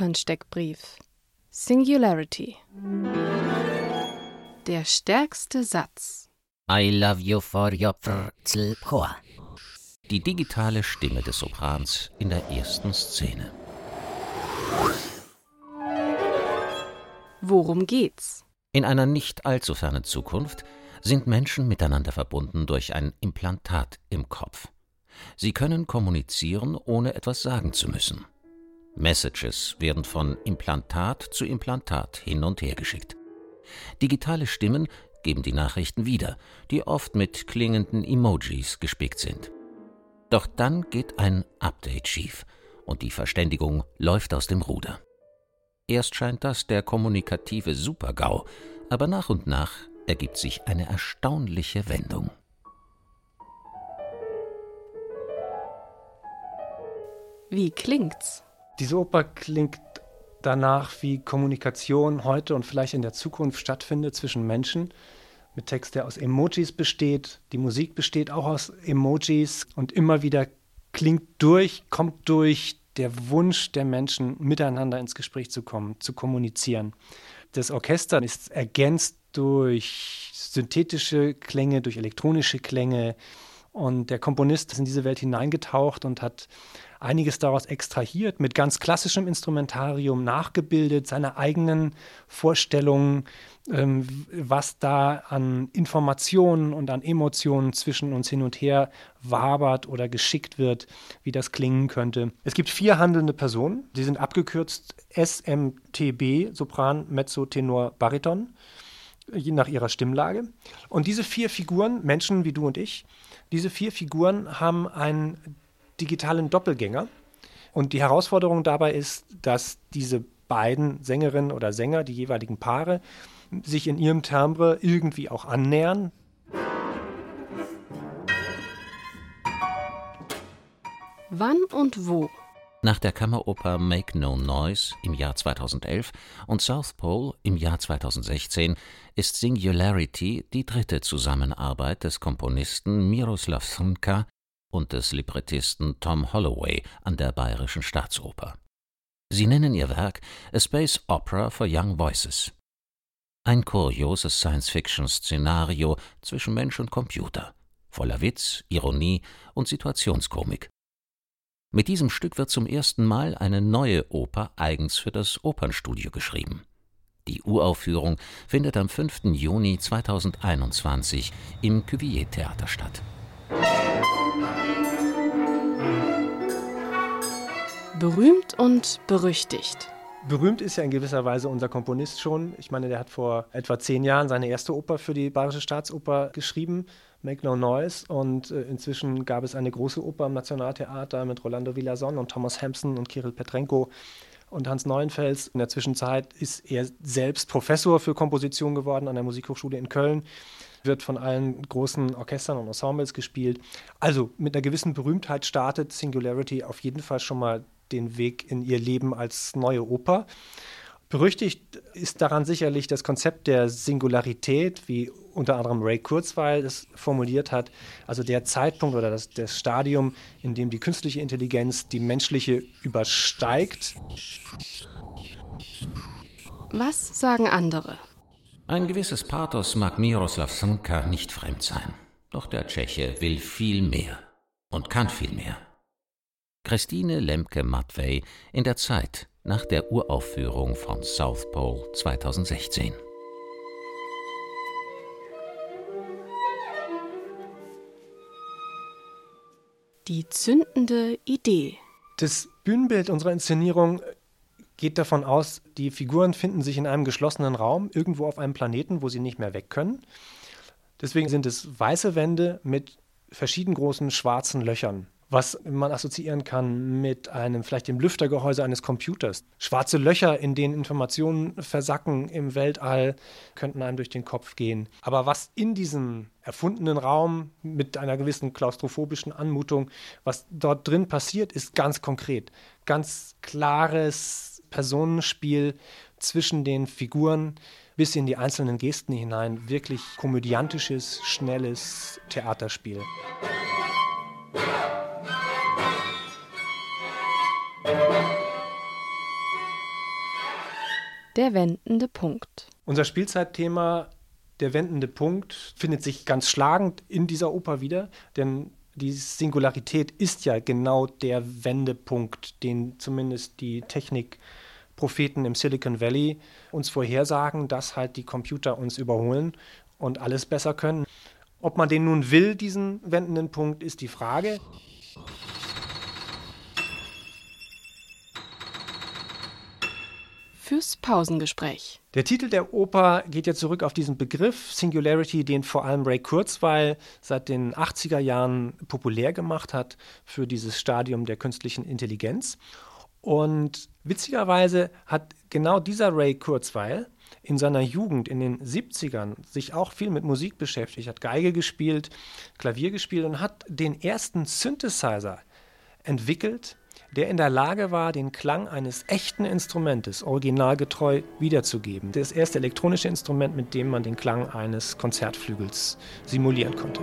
Opernsteckbrief Singularity Der stärkste Satz I love you for your poor. Die digitale Stimme des Soprans in der ersten Szene. Worum geht's? In einer nicht allzu fernen Zukunft sind Menschen miteinander verbunden durch ein Implantat im Kopf. Sie können kommunizieren, ohne etwas sagen zu müssen. Messages werden von Implantat zu Implantat hin und her geschickt. Digitale Stimmen geben die Nachrichten wieder, die oft mit klingenden Emojis gespickt sind. Doch dann geht ein Update schief und die Verständigung läuft aus dem Ruder. Erst scheint das der kommunikative Supergau, aber nach und nach ergibt sich eine erstaunliche Wendung. Wie klingt's? Diese Oper klingt danach, wie Kommunikation heute und vielleicht in der Zukunft stattfindet zwischen Menschen. Mit Text, der aus Emojis besteht. Die Musik besteht auch aus Emojis und immer wieder klingt durch, kommt durch der Wunsch der Menschen, miteinander ins Gespräch zu kommen, zu kommunizieren. Das Orchester ist ergänzt durch synthetische Klänge, durch elektronische Klänge. Und der Komponist ist in diese Welt hineingetaucht und hat einiges daraus extrahiert, mit ganz klassischem Instrumentarium nachgebildet, seine eigenen Vorstellungen, ähm, was da an Informationen und an Emotionen zwischen uns hin und her wabert oder geschickt wird, wie das klingen könnte. Es gibt vier handelnde Personen, die sind abgekürzt SMTB, Sopran, Mezzo, Tenor, Bariton je nach ihrer Stimmlage. Und diese vier Figuren, Menschen wie du und ich, diese vier Figuren haben einen digitalen Doppelgänger. Und die Herausforderung dabei ist, dass diese beiden Sängerinnen oder Sänger, die jeweiligen Paare, sich in ihrem Timbre irgendwie auch annähern. Wann und wo? Nach der Kammeroper Make No Noise im Jahr 2011 und South Pole im Jahr 2016 ist Singularity die dritte Zusammenarbeit des Komponisten Miroslav Srnka und des Librettisten Tom Holloway an der Bayerischen Staatsoper. Sie nennen ihr Werk A Space Opera for Young Voices. Ein kurioses Science-Fiction-Szenario zwischen Mensch und Computer, voller Witz, Ironie und Situationskomik. Mit diesem Stück wird zum ersten Mal eine neue Oper eigens für das Opernstudio geschrieben. Die Uraufführung findet am 5. Juni 2021 im Cuvier-Theater statt. Berühmt und berüchtigt. Berühmt ist ja in gewisser Weise unser Komponist schon. Ich meine, der hat vor etwa zehn Jahren seine erste Oper für die Bayerische Staatsoper geschrieben, Make No Noise. Und äh, inzwischen gab es eine große Oper im Nationaltheater mit Rolando Villazon und Thomas Hampson und Kirill Petrenko und Hans Neuenfels. In der Zwischenzeit ist er selbst Professor für Komposition geworden an der Musikhochschule in Köln wird von allen großen Orchestern und Ensembles gespielt. Also mit einer gewissen Berühmtheit startet Singularity auf jeden Fall schon mal den Weg in ihr Leben als neue Oper. Berüchtigt ist daran sicherlich das Konzept der Singularität, wie unter anderem Ray Kurzweil es formuliert hat, also der Zeitpunkt oder das, das Stadium, in dem die künstliche Intelligenz die menschliche übersteigt. Was sagen andere? Ein gewisses Pathos mag Miroslav Sanka nicht fremd sein. Doch der Tscheche will viel mehr und kann viel mehr. Christine Lemke-Matvey in der Zeit nach der Uraufführung von South Pole 2016. Die zündende Idee. Das Bühnenbild unserer Inszenierung geht davon aus, die Figuren finden sich in einem geschlossenen Raum, irgendwo auf einem Planeten, wo sie nicht mehr weg können. Deswegen sind es weiße Wände mit verschieden großen schwarzen Löchern, was man assoziieren kann mit einem, vielleicht dem Lüftergehäuse eines Computers. Schwarze Löcher, in denen Informationen versacken im Weltall, könnten einem durch den Kopf gehen. Aber was in diesem erfundenen Raum mit einer gewissen klaustrophobischen Anmutung, was dort drin passiert, ist ganz konkret. Ganz klares Personenspiel zwischen den Figuren bis in die einzelnen Gesten hinein wirklich komödiantisches, schnelles Theaterspiel. Der wendende Punkt. Unser Spielzeitthema, der wendende Punkt, findet sich ganz schlagend in dieser Oper wieder, denn die Singularität ist ja genau der Wendepunkt, den zumindest die Technikpropheten im Silicon Valley uns vorhersagen, dass halt die Computer uns überholen und alles besser können. Ob man den nun will, diesen wendenden Punkt, ist die Frage. Fürs Pausengespräch. Der Titel der Oper geht ja zurück auf diesen Begriff Singularity, den vor allem Ray Kurzweil seit den 80er Jahren populär gemacht hat für dieses Stadium der künstlichen Intelligenz. Und witzigerweise hat genau dieser Ray Kurzweil in seiner Jugend, in den 70ern, sich auch viel mit Musik beschäftigt, hat Geige gespielt, Klavier gespielt und hat den ersten Synthesizer entwickelt, der in der Lage war, den Klang eines echten Instrumentes originalgetreu wiederzugeben. Das erste elektronische Instrument, mit dem man den Klang eines Konzertflügels simulieren konnte.